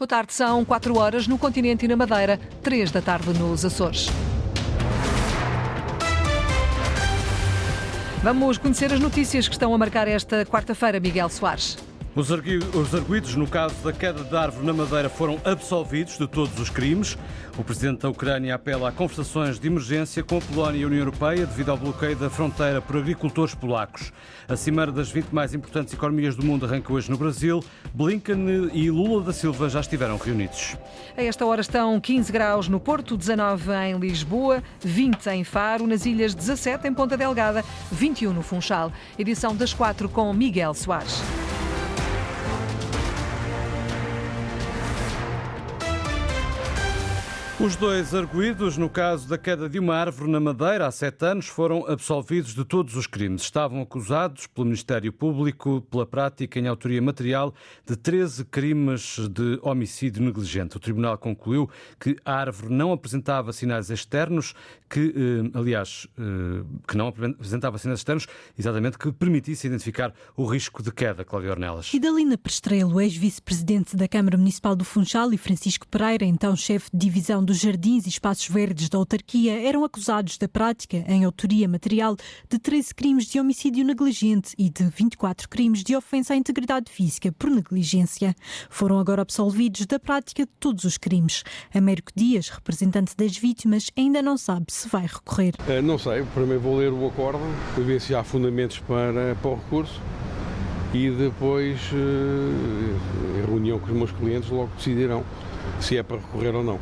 Boa tarde, são 4 horas no continente e na Madeira, 3 da tarde nos Açores. Vamos conhecer as notícias que estão a marcar esta quarta-feira, Miguel Soares. Os arguídos no caso da queda de árvore na Madeira foram absolvidos de todos os crimes. O presidente da Ucrânia apela a conversações de emergência com a Polónia e a União Europeia devido ao bloqueio da fronteira por agricultores polacos. A cimeira das 20 mais importantes economias do mundo arranca hoje no Brasil. Blinken e Lula da Silva já estiveram reunidos. A esta hora estão 15 graus no Porto, 19 em Lisboa, 20 em Faro, nas ilhas 17 em Ponta Delgada, 21 no Funchal. Edição das 4 com Miguel Soares. Os dois arguídos no caso da queda de uma árvore na Madeira há sete anos foram absolvidos de todos os crimes. Estavam acusados pelo Ministério Público pela prática em autoria material de 13 crimes de homicídio negligente. O Tribunal concluiu que a árvore não apresentava sinais externos, que, eh, aliás, eh, que não apresentava sinais externos, exatamente, que permitisse identificar o risco de queda, Cláudia Ornelas. Idalina Prestrelo, ex-vice-presidente da Câmara Municipal do Funchal, e Francisco Pereira, então chefe de divisão dos Jardins e Espaços Verdes da autarquia eram acusados da prática, em autoria material, de 13 crimes de homicídio negligente e de 24 crimes de ofensa à integridade física por negligência. Foram agora absolvidos da prática de todos os crimes. Américo Dias, representante das vítimas, ainda não sabe se vai recorrer. Uh, não sei, primeiro vou ler o acordo ver se há fundamentos para, para o recurso e depois, uh, em reunião com os meus clientes, logo decidirão se é para recorrer ou não.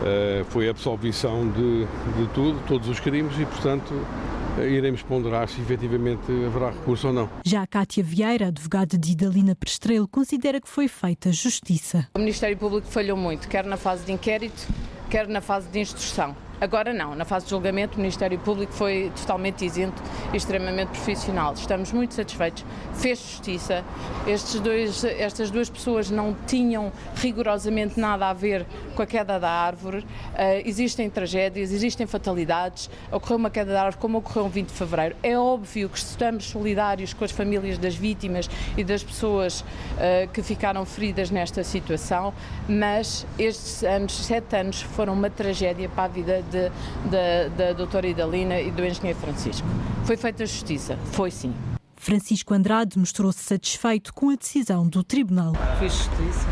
Uh, foi a absolvição de, de tudo, todos os crimes e, portanto, uh, iremos ponderar se efetivamente haverá recurso ou não. Já a Cátia Vieira, advogada de Idalina Prestrelo, considera que foi feita justiça. O Ministério Público falhou muito, quer na fase de inquérito, quer na fase de instrução. Agora não, na fase de julgamento o Ministério Público foi totalmente isento e extremamente profissional. Estamos muito satisfeitos, fez justiça. Estes dois, estas duas pessoas não tinham rigorosamente nada a ver com a queda da árvore. Uh, existem tragédias, existem fatalidades. Ocorreu uma queda da árvore como ocorreu no 20 de fevereiro. É óbvio que estamos solidários com as famílias das vítimas e das pessoas uh, que ficaram feridas nesta situação, mas estes anos, sete anos, foram uma tragédia para a vida de, de, da doutora Idalina e do engenheiro Francisco. Foi feita justiça, foi sim. Francisco Andrade mostrou-se satisfeito com a decisão do tribunal. Fiz justiça.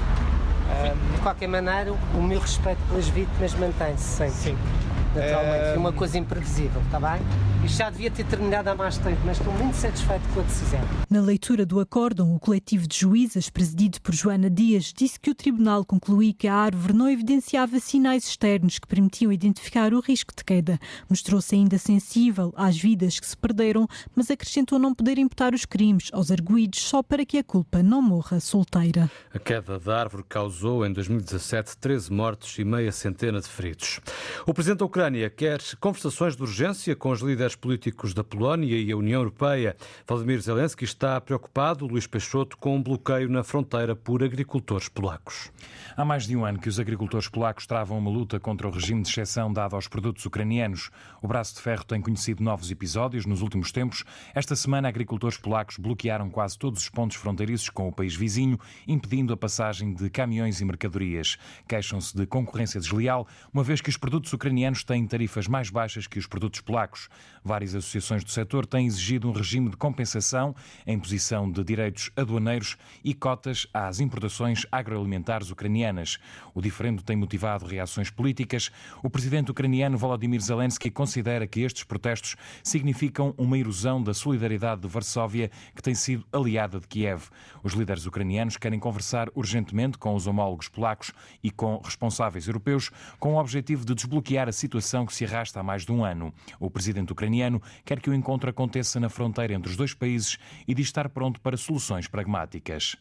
de qualquer maneira, o meu respeito pelas vítimas mantém-se sempre. Sim. Naturalmente. É uma coisa imprevisível, está bem? Isto já devia ter terminado há mais tempo, mas estou muito satisfeito com a decisão. Na leitura do acórdão, o coletivo de juízas, presidido por Joana Dias, disse que o tribunal concluiu que a árvore não evidenciava sinais externos que permitiam identificar o risco de queda. Mostrou-se ainda sensível às vidas que se perderam, mas acrescentou não poder imputar os crimes aos arguídos só para que a culpa não morra solteira. A queda da árvore causou, em 2017, 13 mortes e meia centena de feridos. O presidente da Ucrânia quer conversações de urgência com os líderes políticos da Polónia e a União Europeia. Vladimir Zelensky está preocupado, Luís Peixoto, com um bloqueio na fronteira por agricultores polacos. Há mais de um ano que os agricultores polacos travam uma luta contra o regime de exceção dado aos produtos ucranianos. O braço de ferro tem conhecido novos episódios nos últimos tempos. Esta semana, agricultores polacos bloquearam quase todos os pontos fronteiriços com o país vizinho, impedindo a passagem de caminhões e mercadorias. Queixam-se de concorrência desleal, uma vez que os produtos ucranianos têm tarifas mais baixas que os produtos polacos. Várias associações do setor têm exigido um regime de compensação, a imposição de direitos aduaneiros e cotas às importações agroalimentares ucranianas. O diferendo tem motivado reações políticas. O presidente ucraniano Volodymyr Zelensky considera que estes protestos significam uma erosão da solidariedade de Varsóvia, que tem sido aliada de Kiev. Os líderes ucranianos querem conversar urgentemente com os homólogos polacos e com responsáveis europeus, com o objetivo de desbloquear a situação que se arrasta há mais de um ano. O presidente ucraniano ucraniano quer que o encontro aconteça na fronteira entre os dois países e diz estar pronto para soluções pragmáticas.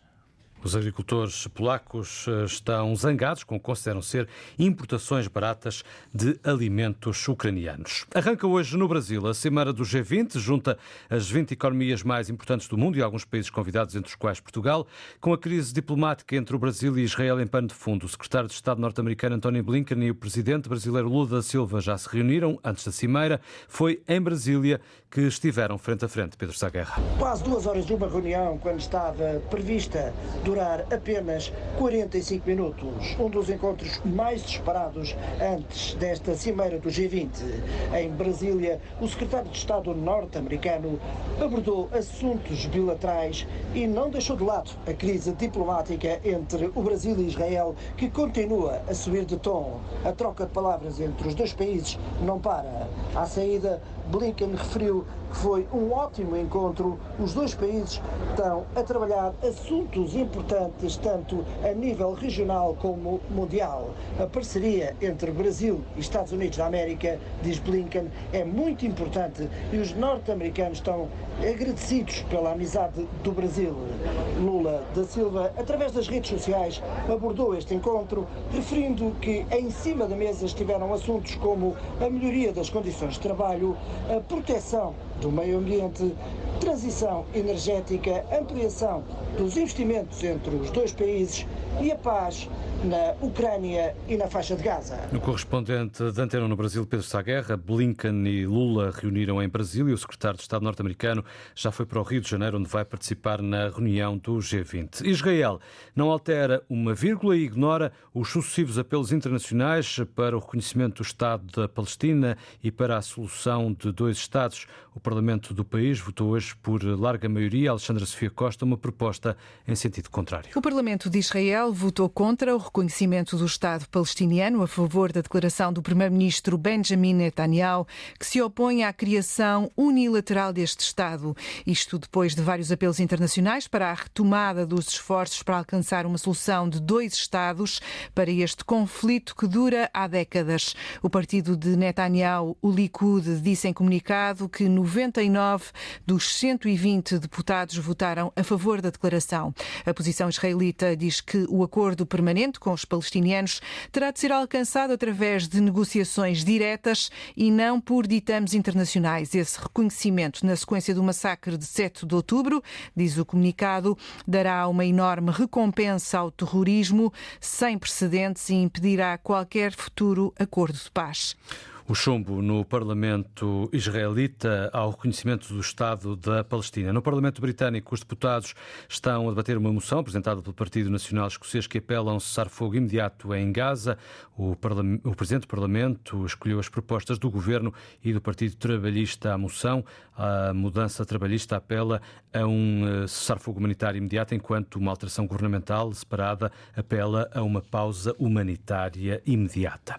Os agricultores polacos eh, estão zangados com o que consideram ser importações baratas de alimentos ucranianos. Arranca hoje no Brasil a Cimeira do G20, junta as 20 economias mais importantes do mundo e alguns países convidados, entre os quais Portugal. Com a crise diplomática entre o Brasil e Israel em pano de fundo, o secretário de Estado norte-americano António Blinken e o presidente brasileiro Lula da Silva já se reuniram antes da Cimeira. Foi em Brasília que estiveram frente a frente. Pedro Saguerra. Quase duas horas de uma reunião, quando estava prevista durar apenas 45 minutos. Um dos encontros mais disparados antes desta cimeira do G20. Em Brasília, o secretário de Estado norte-americano abordou assuntos bilaterais e não deixou de lado a crise diplomática entre o Brasil e Israel, que continua a subir de tom. A troca de palavras entre os dois países não para. À saída, Blinken referiu que foi um ótimo encontro. Os dois países estão a trabalhar assuntos importantes, tanto a nível regional como mundial. A parceria entre Brasil e Estados Unidos da América, diz Blinken, é muito importante e os norte-americanos estão agradecidos pela amizade do Brasil. Lula da Silva, através das redes sociais, abordou este encontro, referindo que em cima da mesa estiveram assuntos como a melhoria das condições de trabalho, a proteção do meio ambiente, transição energética, ampliação dos investimentos entre os dois países e a paz na Ucrânia e na faixa de Gaza. O correspondente da Antena no Brasil, Pedro Saguerra, Blinken e Lula reuniram em Brasília. O secretário de Estado norte-americano já foi para o Rio de Janeiro, onde vai participar na reunião do G20. Israel não altera uma vírgula e ignora os sucessivos apelos internacionais para o reconhecimento do Estado da Palestina e para a solução de dois Estados. O Parlamento do país votou hoje por larga maioria, Alexandra Sofia Costa, uma proposta em sentido contrário. O Parlamento de Israel votou contra o reconhecimento do Estado palestiniano a favor da declaração do primeiro-ministro Benjamin Netanyahu, que se opõe à criação unilateral deste Estado. Isto depois de vários apelos internacionais para a retomada dos esforços para alcançar uma solução de dois Estados para este conflito que dura há décadas. O partido de Netanyahu, o Likud, disse em comunicado que 99 dos 120 deputados votaram a favor da declaração. A posição israelita diz que o acordo permanente com os palestinianos terá de ser alcançado através de negociações diretas e não por ditames internacionais. Esse reconhecimento, na sequência do massacre de 7 de outubro, diz o comunicado, dará uma enorme recompensa ao terrorismo sem precedentes e impedirá qualquer futuro acordo de paz o chumbo no Parlamento israelita ao reconhecimento do Estado da Palestina. No Parlamento britânico, os deputados estão a debater uma moção apresentada pelo Partido Nacional Escocês que apela a um cessar-fogo imediato em Gaza. O, o, Presidente do Parlamento escolheu as propostas do Governo e do Partido Trabalhista à moção. A mudança trabalhista apela a um eh, cessar-fogo humanitário imediato, enquanto uma alteração governamental separada apela a uma pausa humanitária imediata.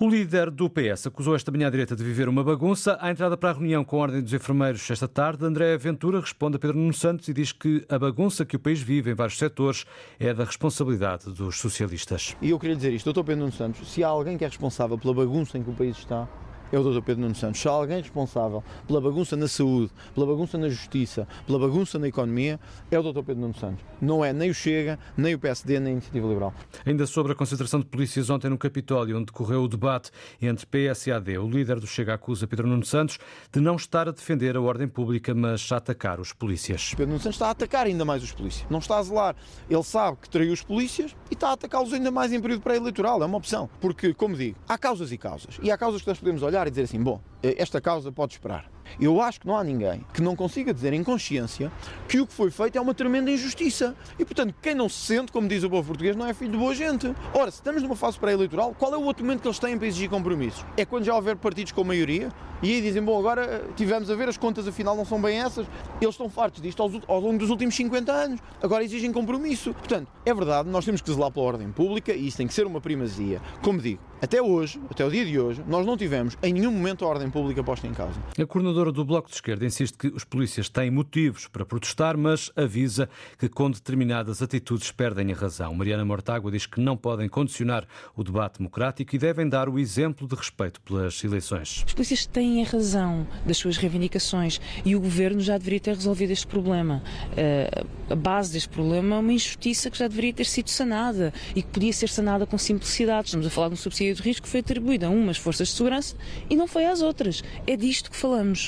O líder do PS acusou esta manhã à direita de viver uma bagunça. À entrada para a reunião com a Ordem dos Enfermeiros esta tarde, André Ventura responde a Pedro Nuno Santos e diz que a bagunça que o país vive em vários setores é da responsabilidade dos socialistas. E eu queria dizer isto, doutor Pedro Nuno Santos, se há alguém que é responsável pela bagunça em que o país está, é o Dr. Pedro Nuno Santos. Se há alguém responsável pela bagunça na saúde, pela bagunça na justiça, pela bagunça na economia, é o Dr. Pedro Nuno Santos. Não é nem o Chega, nem o PSD, nem a Iniciativa Liberal. Ainda sobre a concentração de polícias ontem no Capitólio, onde decorreu o debate entre PS e AD, o líder do Chega acusa Pedro Nuno Santos de não estar a defender a ordem pública, mas a atacar os polícias. Pedro Nuno Santos está a atacar ainda mais os polícias. Não está a zelar. Ele sabe que traiu os polícias e está a atacá-los ainda mais em período pré-eleitoral. É uma opção. Porque, como digo, há causas e causas. E há causas que nós podemos olhar e dizer assim, bom, esta causa pode esperar. Eu acho que não há ninguém que não consiga dizer em consciência que o que foi feito é uma tremenda injustiça. E, portanto, quem não se sente, como diz o povo português, não é filho de boa gente. Ora, se estamos numa fase pré-eleitoral, qual é o outro momento que eles têm para exigir compromissos? É quando já houver partidos com maioria e aí dizem, bom, agora eh, tivemos a ver, as contas afinal não são bem essas. Eles estão fartos disto ao, longo dos últimos 50 anos. Agora exigem compromisso. Portanto, é verdade, nós temos que zelar pela ordem pública e isso tem que ser uma primazia. Como digo, até hoje, até o dia de hoje, nós não tivemos em nenhum momento a ordem pública posta em causa. A coordenadora do Bloco de Esquerda insiste que os polícias têm motivos para protestar, mas avisa que com determinadas atitudes perdem a razão. Mariana Mortágua diz que não podem condicionar o debate democrático e devem dar o exemplo de respeito pelas eleições. Os polícias têm a razão das suas reivindicações e o governo já deveria ter resolvido este problema. Eh, a base deste problema é uma injustiça que já deveria ter sido sanada e que podia ser sanada com simplicidade. Estamos a falar de um subsídio de risco que foi atribuído a umas forças de segurança e não foi às outras. É disto que falamos.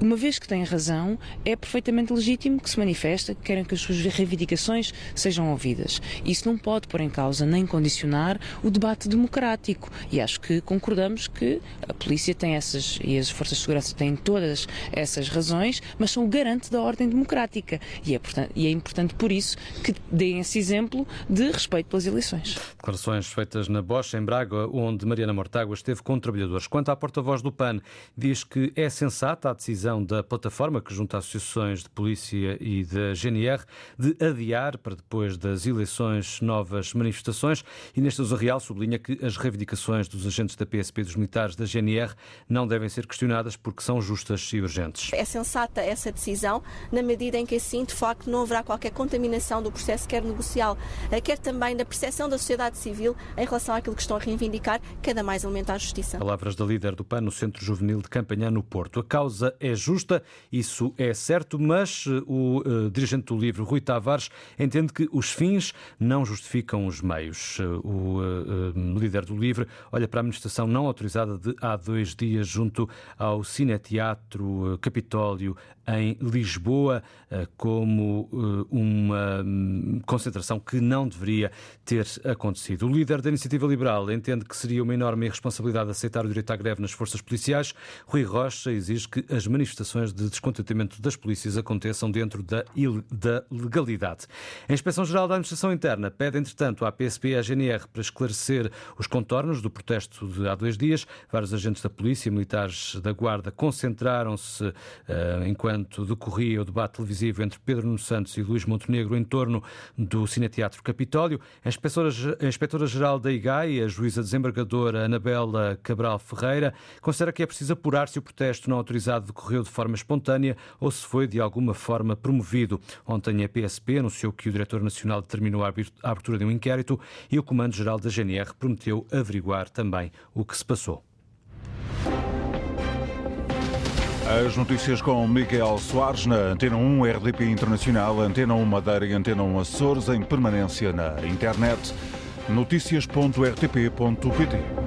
Uma vez que têm razão, é perfeitamente legítimo que se manifesta, que querem que as suas reivindicações sejam ouvidas. Isso não pode pôr em causa nem condicionar o debate democrático. E acho que concordamos que a polícia tem essas, e as forças de segurança têm todas essas razões, mas são o garante da ordem democrática. E é, portanto, e é importante, por isso, que deem esse exemplo de respeito pelas eleições. Declarações feitas na Bosch, em Braga, onde Mariana Mortágua esteve com trabalhadores. Quanto à porta-voz do PAN, diz que é sensata a decisão da plataforma que junta associações de polícia e da GNR de adiar para depois das eleições novas manifestações e neste uso real sublinha que as reivindicações dos agentes da PSP e dos militares da GNR não devem ser questionadas porque são justas e urgentes. É sensata essa decisão na medida em que assim de facto não haverá qualquer contaminação do processo quer negocial, eh, quer também da percepção da sociedade civil em relação àquilo que estão a reivindicar, cada mais alimentar a justiça. Palavras da líder do PAN no Centro Juvenil de Campanhã no Porto. A causa é justa, isso é certo, mas eh, o uh, dirigente do livro, Rui Tavares, entende que os fins não justificam os meios. O uh, líder do livro olha para a manifestação não autorizada de há dois dias junto ao Cineteatro Capitólio em Lisboa como uma hum, concentração que não deveria ter acontecido. O líder da Iniciativa Liberal entende que seria uma enorme irresponsabilidade aceitar o direito à greve nas forças policiais. Rui Rocha exige que as manifestações de descontentamento das polícias aconteçam dentro da, da legalidade. A Inspeção-Geral da Administração Interna pede, entretanto, à PSP e à GNR para esclarecer os contornos do protesto de há dois dias. Vários agentes da polícia e militares da Guarda concentraram-se uh, enquanto decorria o debate televisivo entre Pedro Nuno Santos e Luís Montenegro em torno do Cineteatro Capitólio. A Inspetora-Geral da IGAI, a juíza desembargadora Anabela Cabral Ferreira, considera que é preciso apurar se o protesto não autorizado decorreu de forma espontânea ou se foi de alguma forma promovido. Ontem a PSP anunciou que o Diretor Nacional determinou a abertura de um inquérito e o Comando-Geral da GNR prometeu averiguar também o que se passou. As notícias com Miguel Soares na Antena 1 RDP Internacional, Antena 1 Madeira e Antena 1 Açores em permanência na internet notícias.rtp.pt